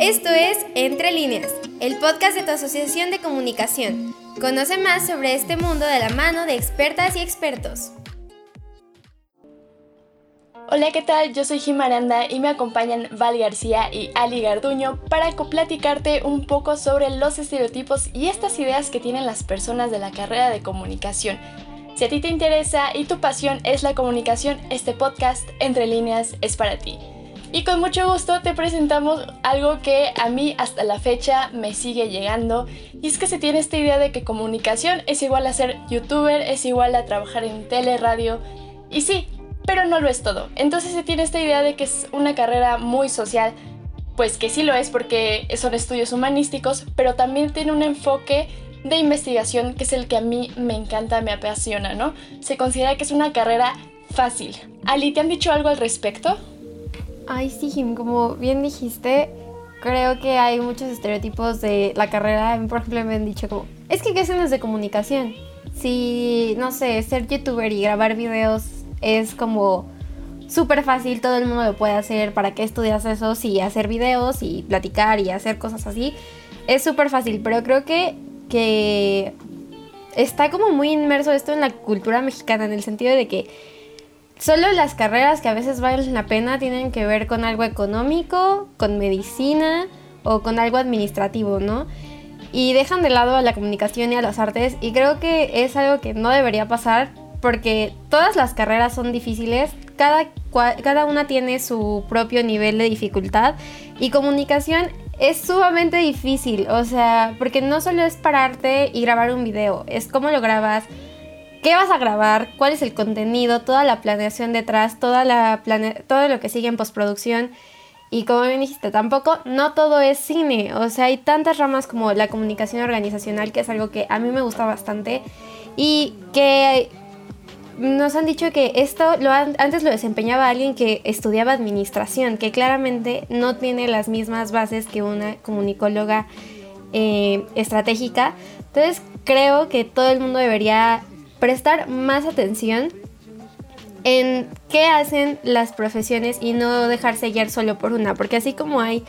Esto es Entre líneas, el podcast de tu asociación de comunicación. Conoce más sobre este mundo de la mano de expertas y expertos. Hola, ¿qué tal? Yo soy Jim Aranda y me acompañan Val García y Ali Garduño para platicarte un poco sobre los estereotipos y estas ideas que tienen las personas de la carrera de comunicación. Si a ti te interesa y tu pasión es la comunicación, este podcast Entre líneas es para ti. Y con mucho gusto te presentamos algo que a mí hasta la fecha me sigue llegando. Y es que se tiene esta idea de que comunicación es igual a ser youtuber, es igual a trabajar en tele, radio. Y sí, pero no lo es todo. Entonces se tiene esta idea de que es una carrera muy social. Pues que sí lo es porque son estudios humanísticos, pero también tiene un enfoque de investigación que es el que a mí me encanta, me apasiona, ¿no? Se considera que es una carrera fácil. Ali, ¿te han dicho algo al respecto? Ay, sí, Jim, como bien dijiste, creo que hay muchos estereotipos de la carrera. Por ejemplo, me han dicho como, es que ¿qué hacen de comunicación? Si, no sé, ser youtuber y grabar videos es como súper fácil, todo el mundo lo puede hacer. ¿Para qué estudias eso? Si hacer videos y platicar y hacer cosas así es súper fácil, pero creo que, que está como muy inmerso esto en la cultura mexicana, en el sentido de que Solo las carreras que a veces valen la pena tienen que ver con algo económico, con medicina o con algo administrativo, ¿no? Y dejan de lado a la comunicación y a las artes y creo que es algo que no debería pasar porque todas las carreras son difíciles, cada, cada una tiene su propio nivel de dificultad y comunicación es sumamente difícil, o sea, porque no solo es pararte y grabar un video, es cómo lo grabas, qué vas a grabar, cuál es el contenido, toda la planeación detrás, toda la todo lo que sigue en postproducción. Y como bien dijiste, tampoco no todo es cine, o sea, hay tantas ramas como la comunicación organizacional, que es algo que a mí me gusta bastante, y que nos han dicho que esto lo antes lo desempeñaba alguien que estudiaba administración, que claramente no tiene las mismas bases que una comunicóloga eh, estratégica. Entonces creo que todo el mundo debería prestar más atención en qué hacen las profesiones y no dejarse guiar solo por una, porque así como hay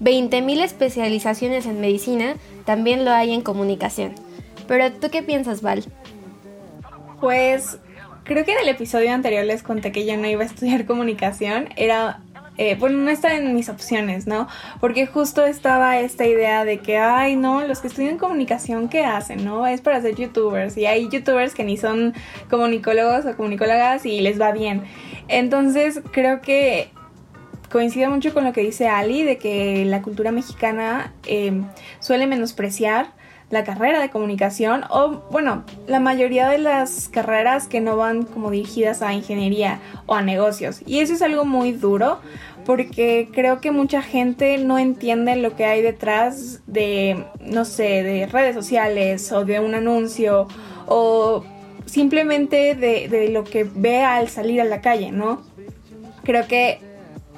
20.000 especializaciones en medicina, también lo hay en comunicación. Pero tú qué piensas, Val? Pues creo que en el episodio anterior les conté que yo no iba a estudiar comunicación, era eh, bueno, no está en mis opciones, ¿no? Porque justo estaba esta idea de que, ay, no, los que estudian comunicación, ¿qué hacen, no? Es para ser youtubers. Y hay youtubers que ni son comunicólogos o comunicólogas y les va bien. Entonces, creo que coincide mucho con lo que dice Ali, de que la cultura mexicana eh, suele menospreciar la carrera de comunicación o bueno, la mayoría de las carreras que no van como dirigidas a ingeniería o a negocios. Y eso es algo muy duro porque creo que mucha gente no entiende lo que hay detrás de, no sé, de redes sociales o de un anuncio o simplemente de, lo que ve al salir a la calle, ¿no? Creo que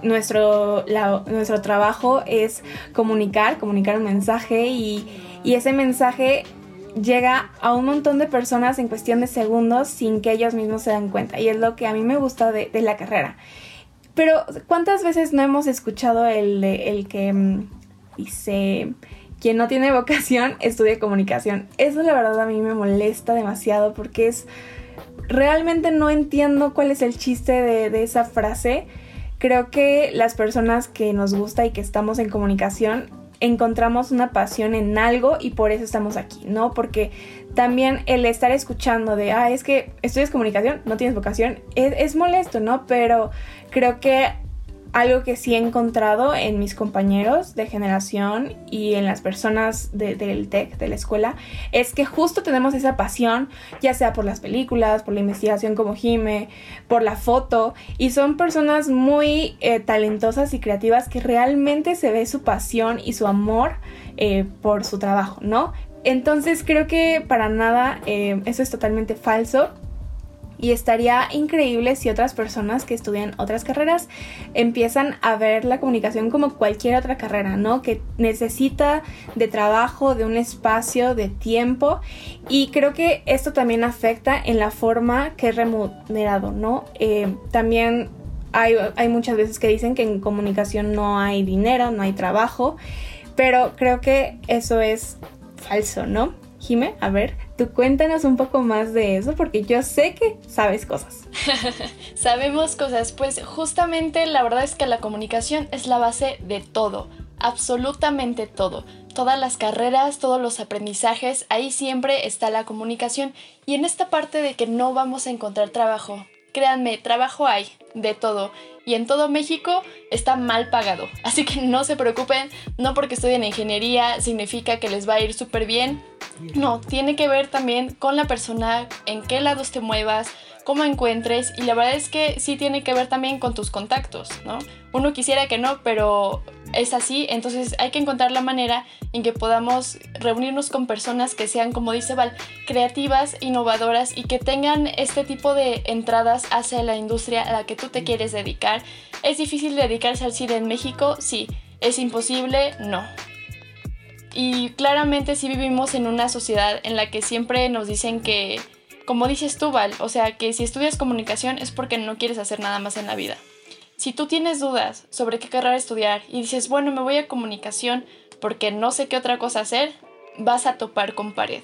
nuestro, nuestro trabajo es comunicar, comunicar un mensaje y y ese mensaje llega a un montón de personas en cuestión de segundos sin que ellos mismos se dan cuenta. Y es lo que a mí me gusta de, la carrera. Pero ¿cuántas veces no hemos escuchado el, el que mm, dice, quien no tiene vocación estudia comunicación? Eso la verdad a mí me molesta demasiado porque es, realmente no entiendo cuál es el chiste de, de esa frase. Creo que las personas que nos gusta y que estamos en comunicación encontramos una pasión en algo y por eso estamos aquí, ¿no? Porque también el estar escuchando de, ah, es que estudias comunicación, no tienes vocación, es, es molesto, ¿no? Pero creo que algo que sí he encontrado en mis compañeros de generación y en las personas del TEC, de la escuela, es que justo tenemos esa pasión, ya sea por las películas, por la investigación como Jime, por la foto, y son personas muy eh, talentosas y creativas que realmente se ve su pasión y su amor eh, por su trabajo, ¿no? Entonces creo que para nada eh, eso es totalmente falso y estaría increíble si otras personas que estudian otras carreras empiezan a ver la comunicación como cualquier otra carrera, ¿no? Que necesita de trabajo, de un espacio, de tiempo. Y creo que esto también afecta en la forma que es remunerado, ¿no? Eh, también hay, hay muchas veces que dicen que en comunicación no hay dinero, no hay trabajo, pero creo que eso es falso, ¿no? Jime, a ver, tú cuéntanos un poco más de eso porque yo sé que sabes cosas. Sabemos cosas, pues justamente la verdad es que la comunicación es la base de todo, absolutamente todo. Todas las carreras, todos los aprendizajes, ahí siempre está la comunicación. Y en esta parte de que no vamos a encontrar trabajo, créanme, trabajo hay, de todo. Y en todo México está mal pagado. Así que no se preocupen, no porque estudien ingeniería significa que les va a ir súper bien. No, tiene que ver también con la persona, en qué lados te muevas, cómo encuentres y la verdad es que sí tiene que ver también con tus contactos, ¿no? Uno quisiera que no, pero es así, entonces hay que encontrar la manera en que podamos reunirnos con personas que sean, como dice Val, creativas, innovadoras y que tengan este tipo de entradas hacia la industria a la que tú te quieres dedicar. ¿Es difícil dedicarse al cine en México? Sí. ¿Es imposible? No. Y claramente sí vivimos en una sociedad en la que siempre nos dicen que como dices tú, Val, o sea que si estudias comunicación es porque no quieres hacer nada más en la vida. Si tú tienes dudas sobre qué carrera estudiar y dices, bueno, me voy a comunicación porque no sé qué otra cosa hacer, vas a topar con pared.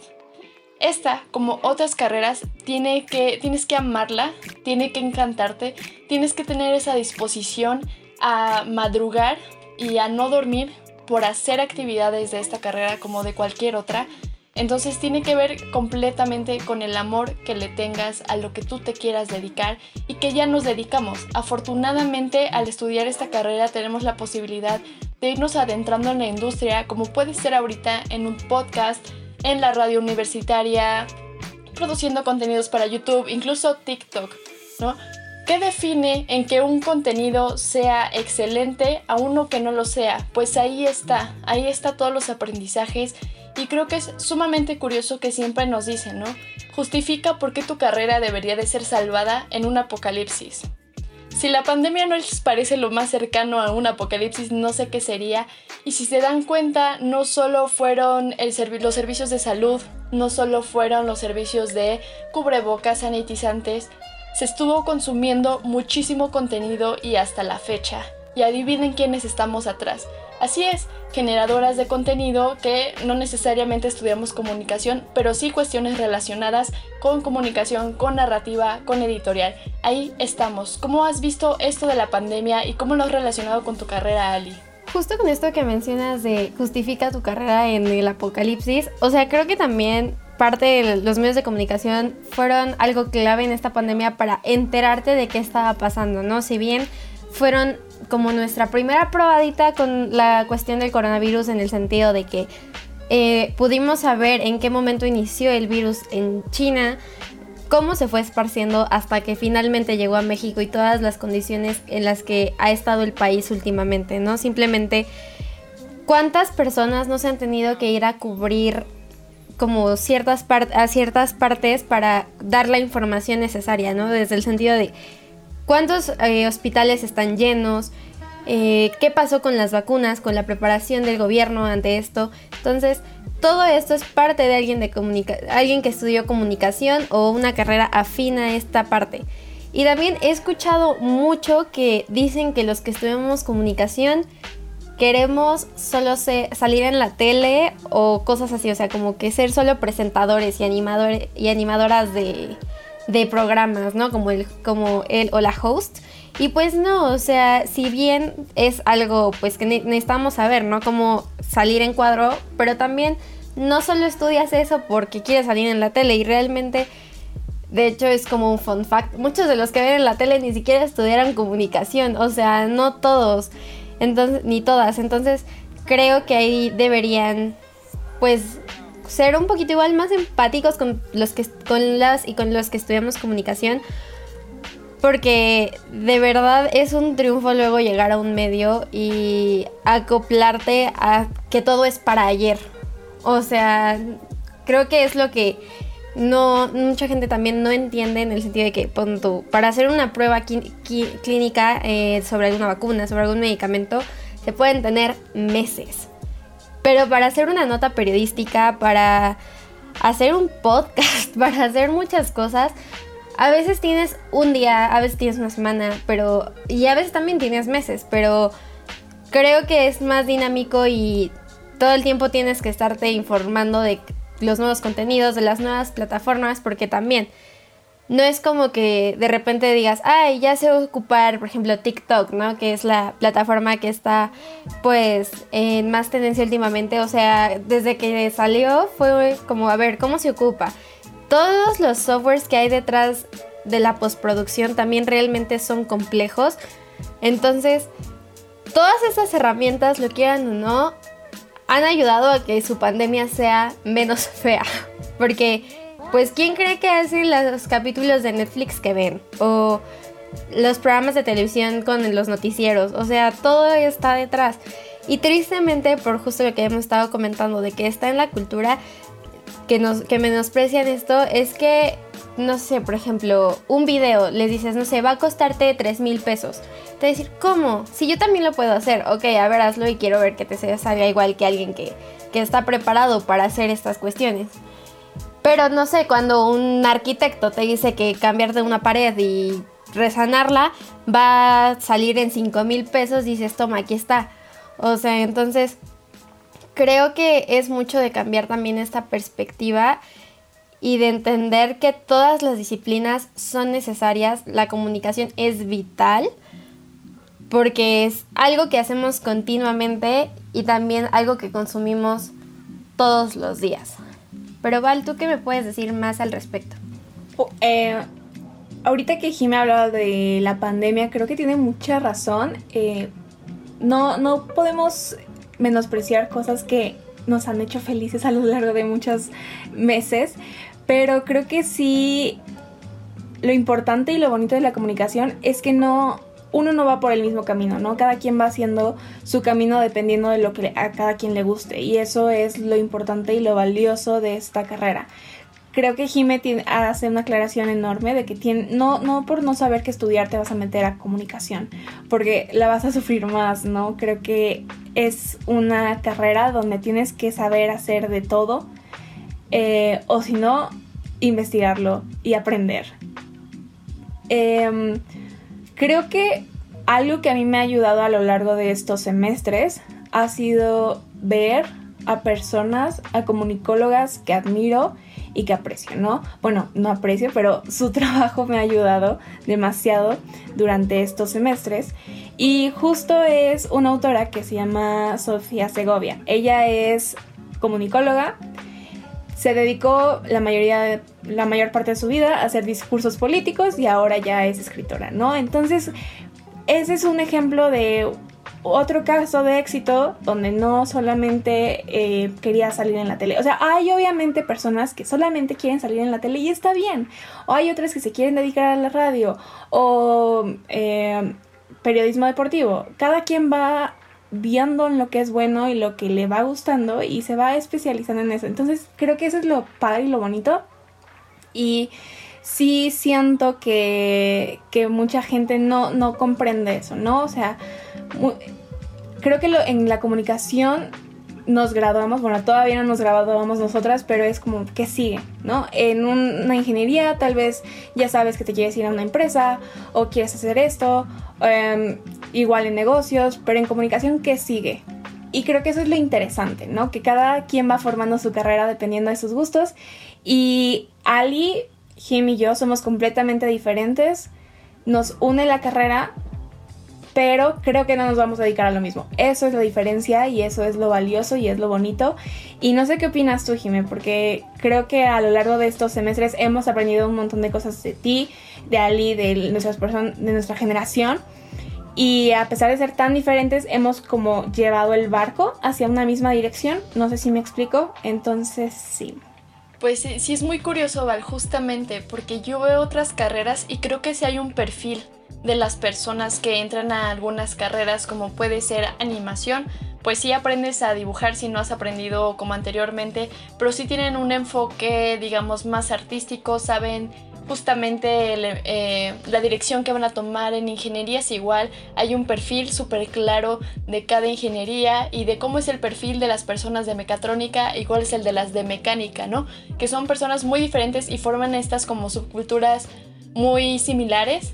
Esta, como otras carreras, tiene que, tienes que amarla, tiene que encantarte, tienes que tener esa disposición a madrugar y a no dormir por hacer actividades de esta carrera como de cualquier otra entonces tiene que ver completamente con el amor que le tengas a lo que tú te quieras dedicar y que ya nos dedicamos. Afortunadamente al estudiar esta carrera tenemos la posibilidad de irnos adentrando en la industria como puede ser ahorita en un podcast, en la radio universitaria, produciendo contenidos para YouTube, incluso TikTok, ¿no? ¿Qué define en que un contenido sea excelente a uno que no lo sea? Pues ahí está, ahí está todos los aprendizajes y creo que es sumamente curioso que siempre nos dicen, ¿no? Justifica por qué tu carrera debería de ser salvada en un apocalipsis. Si la pandemia no les parece lo más cercano a un apocalipsis, no sé qué sería. Y si se dan cuenta, no solo fueron los servicios de salud, no solo fueron los servicios de cubrebocas, sanitizantes, se estuvo consumiendo muchísimo contenido y hasta la fecha. Y adivinen quiénes estamos atrás. Así es, generadoras de contenido que no necesariamente estudiamos comunicación, pero sí cuestiones relacionadas con comunicación, con narrativa, con editorial. Ahí estamos. ¿Cómo has visto esto de la pandemia y cómo lo has relacionado con tu carrera, Ali? Justo con esto que mencionas de justifica tu carrera en el apocalipsis, o sea, creo que también parte de los medios de comunicación fueron algo clave en esta pandemia para enterarte de qué estaba pasando, ¿no? Si bien fueron como nuestra primera probadita con la cuestión del coronavirus en el sentido de que eh, pudimos saber en qué momento inició el virus en China, cómo se fue esparciendo hasta que finalmente llegó a México y todas las condiciones en las que ha estado el país últimamente, ¿no? Simplemente cuántas personas no se han tenido que ir a cubrir como ciertas a ciertas partes para dar la información necesaria, ¿no? Desde el sentido de cuántos eh, hospitales están llenos, eh, qué pasó con las vacunas, con la preparación del gobierno ante esto. Entonces, todo esto es parte de alguien, de alguien que estudió comunicación o una carrera afina a esta parte. Y también he escuchado mucho que dicen que los que estudiamos comunicación queremos solo salir en la tele o cosas así, o sea, como que ser solo presentadores y, animadores, y animadoras de, programas, ¿no? Como, el, como él o la host. Y pues no, o sea, si bien es algo pues que necesitamos saber, ¿no? Cómo salir en cuadro, pero también no solo estudias eso porque quieres salir en la tele y realmente, de hecho es como un fun fact, muchos de los que ven en la tele ni siquiera estudiaron comunicación, o sea, no todos, entonces, ni todas, entonces creo que ahí deberían pues ser un poquito igual más empáticos con los que con las y con los que estudiamos comunicación porque de verdad es un triunfo luego llegar a un medio y acoplarte a que todo es para ayer. O sea, creo que es lo que no mucha gente también no entiende en el sentido de que para hacer una prueba clínica eh, sobre alguna vacuna, sobre algún medicamento, se pueden tener meses. Pero para hacer una nota periodística, para hacer un podcast, para hacer muchas cosas, a veces tienes un día, a veces tienes una semana, pero y a veces también tienes meses, pero creo que es más dinámico y todo el tiempo tienes que estarte informando de los nuevos contenidos, de las nuevas plataformas, porque también no es como que de repente digas, ay, ya sé ocupar, por ejemplo, TikTok, ¿no? Que es la plataforma que está, pues, en más tendencia últimamente. O sea, desde que salió fue como, a ver, ¿cómo se ocupa? Todos los softwares que hay detrás de la postproducción también realmente son complejos. Entonces, todas esas herramientas, lo quieran o no, han ayudado a que su pandemia sea menos fea. Porque pues ¿quién cree que hacen los capítulos de Netflix que ven? O los programas de televisión con los noticieros. O sea, todo está detrás. Y tristemente, por justo lo que hemos estado comentando, de que está en la cultura, que, nos, que menosprecian esto, es que, no sé, por ejemplo, un video, les dices, no sé, va a costarte 3 mil pesos. Te decir, ¿cómo? Si yo también lo puedo hacer, ok, a ver, hazlo y quiero ver que te salga igual que alguien que, que está preparado para hacer estas cuestiones. Pero no sé, cuando un arquitecto te dice que cambiar de una pared y resanarla va a salir en 5 mil pesos, dices, toma, aquí está. O sea, entonces creo que es mucho de cambiar también esta perspectiva y de entender que todas las disciplinas son necesarias, la comunicación es vital porque es algo que hacemos continuamente y también algo que consumimos todos los días. Pero Val, ¿tú qué me puedes decir más al respecto? Eh, ahorita que Jimmy hablado de la pandemia, creo que tiene mucha razón. Eh, no, no podemos menospreciar cosas que nos han hecho felices a lo largo de muchos meses, pero creo que sí lo importante y lo bonito de la comunicación es que no uno no va por el mismo camino, ¿no? Cada quien va haciendo su camino dependiendo de lo que a cada quien le guste y eso es lo importante y lo valioso de esta carrera. Creo que Jime hace una aclaración enorme de que tiene, no, no por no saber qué estudiar te vas a meter a comunicación, porque la vas a sufrir más, ¿no? Creo que es una carrera donde tienes que saber hacer de todo, eh, o si no, investigarlo y aprender. Eh, Creo que algo que a mí me ha ayudado a lo largo de estos semestres ha sido ver a personas, a comunicólogas que admiro y que aprecio, ¿no? Bueno, no aprecio, pero su trabajo me ha ayudado demasiado durante estos semestres. Y justo es una autora que se llama Sofía Segovia. Ella es comunicóloga, se dedicó la mayoría la mayor parte de su vida a hacer discursos políticos y ahora ya es escritora, ¿no? Entonces, ese es un ejemplo de otro caso de éxito donde no solamente eh, quería salir en la tele. O sea, hay obviamente personas que solamente quieren salir en la tele y está bien. O hay otras que se quieren dedicar a la radio o eh, periodismo deportivo. Cada quien va viendo en lo que es bueno y lo que le va gustando y se va especializando en eso. Entonces creo que eso es lo padre y lo bonito. Y sí siento que, que mucha gente no, no comprende eso, ¿no? O sea, creo que lo, en la comunicación nos graduamos, bueno, todavía no nos graduamos nosotras, pero es como que sigue, ¿no? En una ingeniería tal vez ya sabes que te quieres ir a una empresa o quieres hacer esto, em, igual en negocios, pero en comunicación, ¿qué sigue? Y creo que eso es lo interesante, ¿no? Que cada quien va formando su carrera dependiendo de sus gustos. Y Ali, Jim y yo somos completamente diferentes. Nos une la carrera, pero creo que no nos vamos a dedicar a lo mismo. Eso es la diferencia y eso es lo valioso y es lo bonito. Y no sé qué opinas tú, Jimé, porque creo que a lo largo de estos semestres hemos aprendido un montón de cosas de ti, de Ali, de, nuestras de nuestra generación. Y a pesar de ser tan diferentes, hemos como llevado el barco hacia una misma dirección. No sé si me explico. Entonces, sí. Pues sí, es muy curioso, Val, justamente, porque yo veo otras carreras y creo que sí hay un perfil de las personas que entran a algunas carreras como puede ser animación, pues sí aprendes a dibujar si no has aprendido como anteriormente, pero sí tienen un enfoque digamos más artístico, saben justamente eh, la dirección que van a tomar en ingeniería es igual, hay un perfil súper claro de cada ingeniería y de cómo es el perfil de las personas de mecatrónica igual es el de las de mecánica, ¿no? Que son personas muy diferentes y forman estas como subculturas muy similares,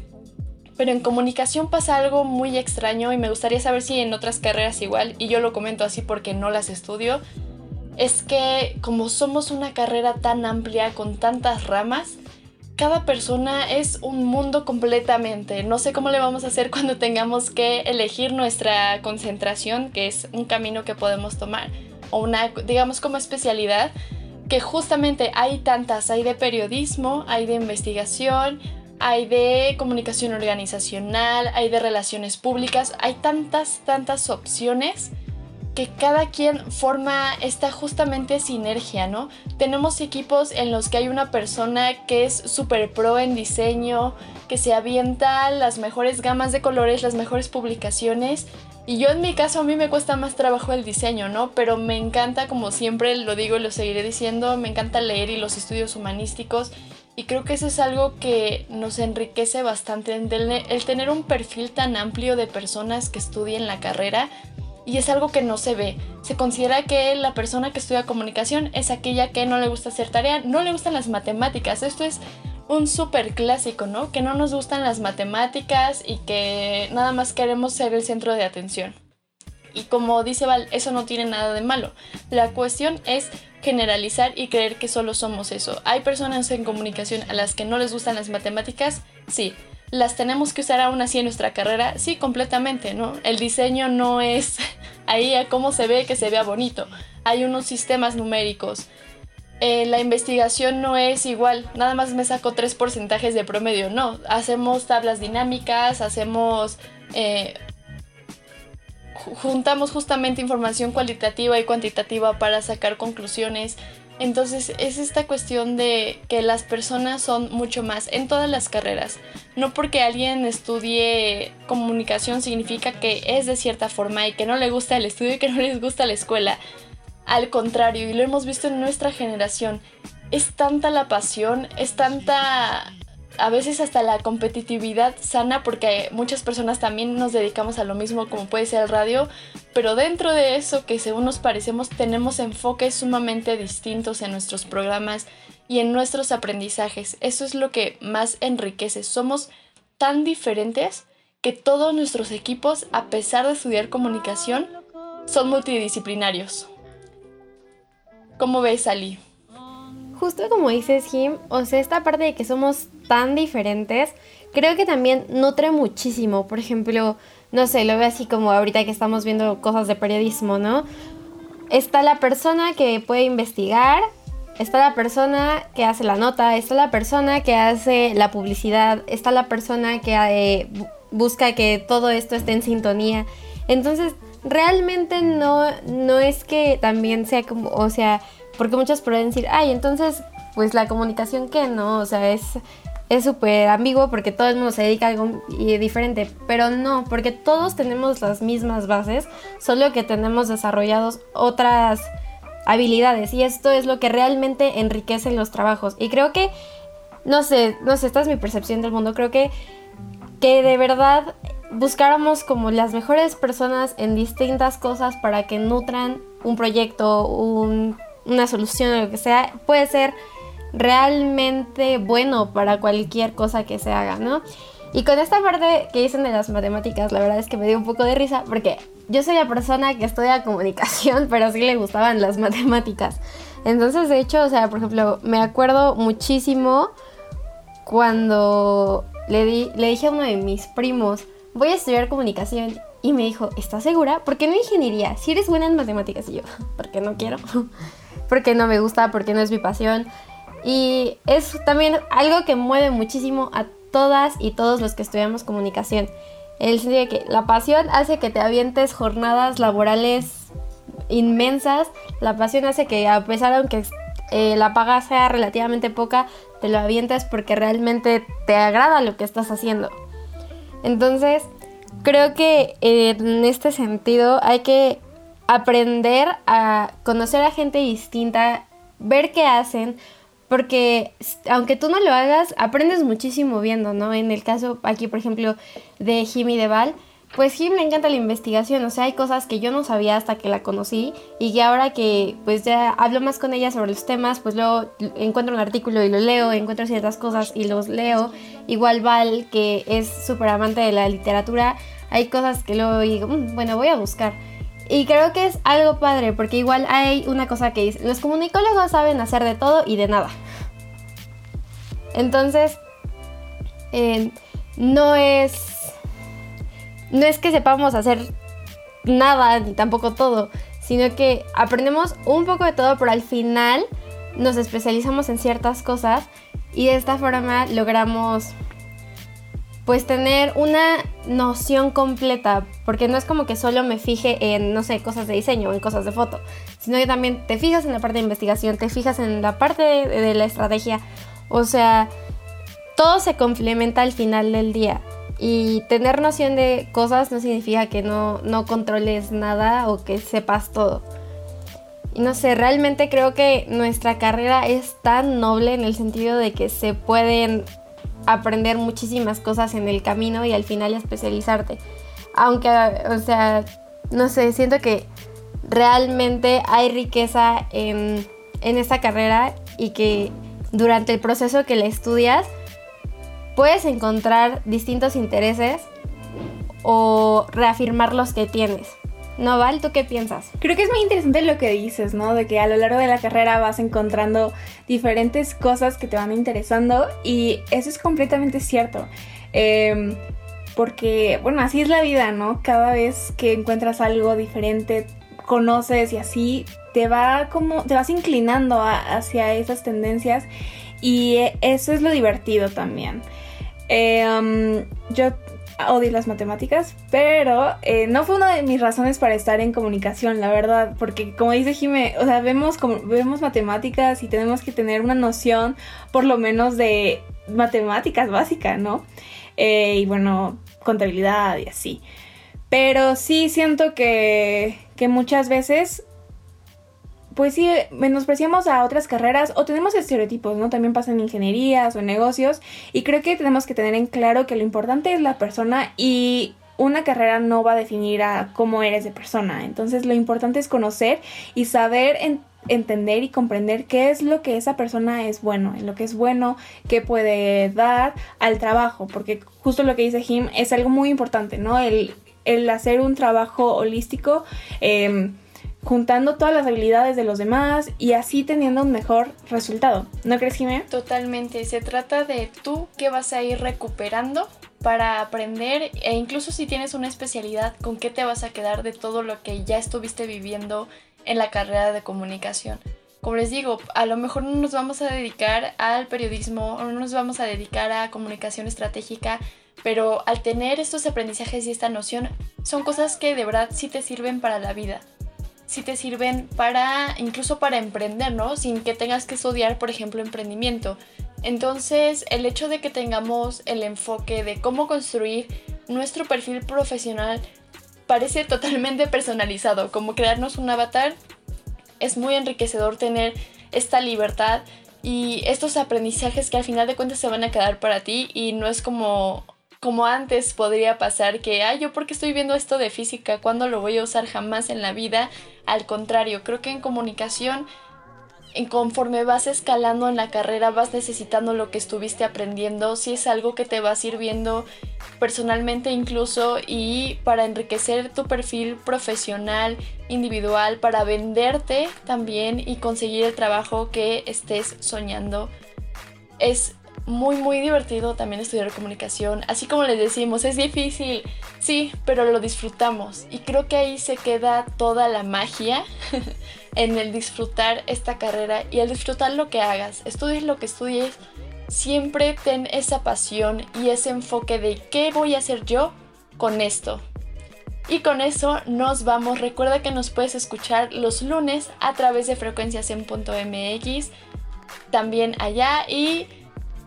pero en comunicación pasa algo muy extraño y me gustaría saber si en otras carreras igual, y yo lo comento así porque no las estudio, es que como somos una carrera tan amplia con tantas ramas, cada persona es un mundo completamente. No sé cómo le vamos a hacer cuando tengamos que elegir nuestra concentración, que es un camino que podemos tomar, o una, digamos, como especialidad, que justamente hay tantas, hay de periodismo, hay de investigación, hay de comunicación organizacional, hay de relaciones públicas, hay tantas, tantas opciones que cada quien forma esta justamente sinergia, ¿no? Tenemos equipos en los que hay una persona que es súper pro en diseño, que se avienta las mejores gamas de colores, las mejores publicaciones. Y yo en mi caso a mí me cuesta más trabajo el diseño, ¿no? Pero me encanta, como siempre lo digo y lo seguiré diciendo, me encanta leer y los estudios humanísticos. Y creo que eso es algo que nos enriquece bastante, el tener un perfil tan amplio de personas que estudien la carrera y es algo que no se ve. Se considera que la persona que estudia comunicación es aquella que no le gusta hacer tarea, no le gustan las matemáticas. Esto es un súper clásico, ¿no? Que no nos gustan las matemáticas y que nada más queremos ser el centro de atención. Y como dice Val, eso no tiene nada de malo. La cuestión es generalizar y creer que solo somos eso. ¿Hay personas en comunicación a las que no les gustan las matemáticas? Sí las tenemos que usar aún así en nuestra carrera, sí, completamente, ¿no? El diseño no es ahí a cómo se ve que se vea bonito. Hay unos sistemas numéricos. Eh, la investigación no es igual, nada más me saco tres porcentajes de promedio, no. Hacemos tablas dinámicas, hacemos... Eh, juntamos justamente información cualitativa y cuantitativa para sacar conclusiones. Entonces es esta cuestión de que las personas son mucho más en todas las carreras. No porque alguien estudie comunicación significa que es de cierta forma y que no le gusta el estudio y que no les gusta la escuela. Al contrario, y lo hemos visto en nuestra generación, es tanta la pasión, es tanta a veces hasta la competitividad sana porque muchas personas también nos dedicamos a lo mismo como puede ser el radio, pero dentro de eso que según nos parecemos tenemos enfoques sumamente distintos en nuestros programas y en nuestros aprendizajes. Eso es lo que más enriquece. Somos tan diferentes que todos nuestros equipos, a pesar de estudiar comunicación, son multidisciplinarios. ¿Cómo ves, Ali? justo como dices, Jim, o sea, esta parte de que somos tan diferentes, creo que también nutre muchísimo. Por ejemplo, no sé, lo veo así como ahorita que estamos viendo cosas de periodismo, ¿no? Está la persona que puede investigar, está la persona que hace la nota, está la persona que hace la publicidad, está la persona que eh, busca que todo esto esté en sintonía. Entonces, realmente no, no es que también sea como, o sea, porque muchos pueden decir, ay, entonces, pues la comunicación que no, o sea, es es súper ambiguo porque todo el mundo se dedica a algo diferente, pero no, porque todos tenemos las mismas bases, solo que tenemos desarrollados otras habilidades y esto es lo que realmente enriquece los trabajos. Y creo que, no sé, no sé, esta es mi percepción del mundo, creo que, que de verdad buscáramos como las mejores personas en distintas cosas para que nutran un proyecto, un una solución o lo que sea, puede ser realmente bueno para cualquier cosa que se haga, ¿no? Y con esta parte que dicen de las matemáticas, la verdad es que me dio un poco de risa porque yo soy la persona que estudia comunicación, pero sí le gustaban las matemáticas. Entonces, de hecho, o sea, por ejemplo, me acuerdo muchísimo cuando le, di, le dije a uno de mis primos, voy a estudiar comunicación. Y me dijo, ¿estás segura? ¿Por qué no ingeniería? Si eres buena en matemáticas. Y yo, porque no quiero porque no me gusta, porque no es mi pasión. Y es también algo que mueve muchísimo a todas y todos los que estudiamos comunicación. El sentido de que la pasión hace que te avientes jornadas laborales inmensas. La pasión hace que a pesar aunque eh, la paga sea relativamente poca, te lo avientes porque realmente te agrada lo que estás haciendo. Entonces, creo que en este sentido hay que aprender a conocer a gente distinta, ver qué hacen, porque aunque tú no lo hagas, aprendes muchísimo viendo, ¿no? En el caso aquí, por ejemplo, de Jimmy Deval, pues Jim le encanta la investigación, o sea, hay cosas que yo no sabía hasta que la conocí y que ahora que pues ya hablo más con ella sobre los temas, pues luego encuentro un artículo y lo leo, encuentro ciertas cosas y los leo. Igual Val, que es súper amante de la literatura, hay cosas que luego digo, mm, bueno, voy a buscar. Y creo que es algo padre, porque igual hay una cosa que dice, los comunicólogos saben hacer de todo y de nada. Entonces, eh, no es no es que sepamos hacer nada ni tampoco todo, sino que aprendemos un poco de todo, pero al final nos especializamos en ciertas cosas y de esta forma logramos pues tener una noción completa, porque no es como que solo me fije en, no sé, cosas de diseño o en cosas de foto, sino que también te fijas en la parte de investigación, te fijas en la parte de, la estrategia, o sea, todo se complementa al final del día. Y tener noción de cosas no significa que no, no controles nada o que sepas todo. Y no sé, realmente creo que nuestra carrera es tan noble en el sentido de que se pueden aprender muchísimas cosas en el camino y al final especializarte. Aunque, o sea, no sé, siento que realmente hay riqueza en, en esta carrera y que durante el proceso que la estudias puedes encontrar distintos intereses o reafirmar los que tienes. ¿No, Val? ¿Tú qué piensas? Creo que es muy interesante lo que dices, ¿no? De que a lo largo de la carrera vas encontrando diferentes cosas que te van interesando y eso es completamente cierto. Em, porque, bueno, así es la vida, ¿no? Cada vez que encuentras algo diferente, conoces y así, te va como, te vas inclinando hacia esas tendencias y eso es lo divertido también. Eh, yo odio las matemáticas, pero eh, no fue una de mis razones para estar en comunicación, la verdad, porque como dice Jime, o sea, vemos, vemos matemáticas y tenemos que tener una noción por lo menos de matemáticas básicas, ¿no? Eh, y bueno, contabilidad y así. Pero sí siento que, que muchas veces pues sí, menospreciamos a otras carreras o tenemos estereotipos, ¿no? También pasa en ingenierías o en negocios y creo que tenemos que tener en claro que lo importante es la persona y una carrera no va a definir a cómo eres de persona. Entonces lo importante es conocer y saber entender y comprender qué es lo que esa persona es bueno, en lo que es bueno, qué puede dar al trabajo, porque justo lo que dice Jim es algo muy importante, ¿no? El, el hacer un trabajo holístico. Eh, juntando todas las habilidades de los demás y así teniendo un mejor resultado. ¿No crees, Jimé? Totalmente. Se trata de tú que vas a ir recuperando para aprender e incluso si tienes una especialidad, con qué te vas a quedar de todo lo que ya estuviste viviendo en la carrera de comunicación. Como les digo, a lo mejor no nos vamos a dedicar al periodismo o no nos vamos a dedicar a comunicación estratégica, pero al tener estos aprendizajes y esta noción, son cosas que de verdad sí te sirven para la vida sí te sirven para, incluso para emprender, ¿no? Sin que tengas que estudiar, por ejemplo, emprendimiento. Entonces, el hecho de que tengamos el enfoque de cómo construir nuestro perfil profesional parece totalmente personalizado, como crearnos un avatar. Es muy enriquecedor tener esta libertad y estos aprendizajes que al final de cuentas se van a quedar para ti y no es como como antes podría pasar que, ah, yo porque estoy viendo esto de física, ¿cuándo lo voy a usar jamás en la vida? Al contrario, creo que en comunicación, en conforme vas escalando en la carrera, vas necesitando lo que estuviste aprendiendo, si es algo que te va sirviendo personalmente incluso y para enriquecer tu perfil profesional, individual, para venderte también y conseguir el trabajo que estés soñando. Es muy muy divertido también estudiar comunicación. Así como les decimos, es difícil, sí, pero lo disfrutamos. Y creo que ahí se queda toda la magia en el disfrutar esta carrera y el disfrutar lo que hagas. Estudies lo que estudies, siempre ten esa pasión y ese enfoque de qué voy a hacer yo con esto. Y con eso nos vamos. Recuerda que nos puedes escuchar los lunes a través de frecuencias en .mx. También allá y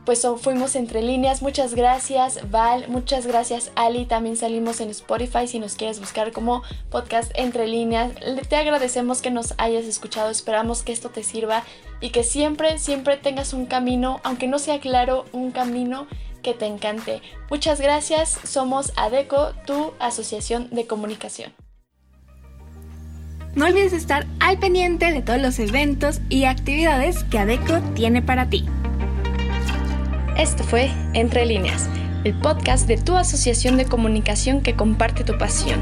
pues fuimos entre líneas. Muchas gracias Val, muchas gracias Ali. También salimos en Spotify si nos quieres buscar como podcast entre líneas. Te agradecemos que nos hayas escuchado. Esperamos que esto te sirva y que siempre, siempre tengas un camino, aunque no sea claro, un camino que te encante. Muchas gracias, somos ADECO, tu asociación de comunicación. No olvides estar al pendiente de todos los eventos y actividades que ADECO tiene para ti. Esto fue Entre líneas, el podcast de tu asociación de comunicación que comparte tu pasión.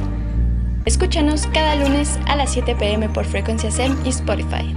Escúchanos cada lunes a las 7 pm por Frecuencia SEM y Spotify.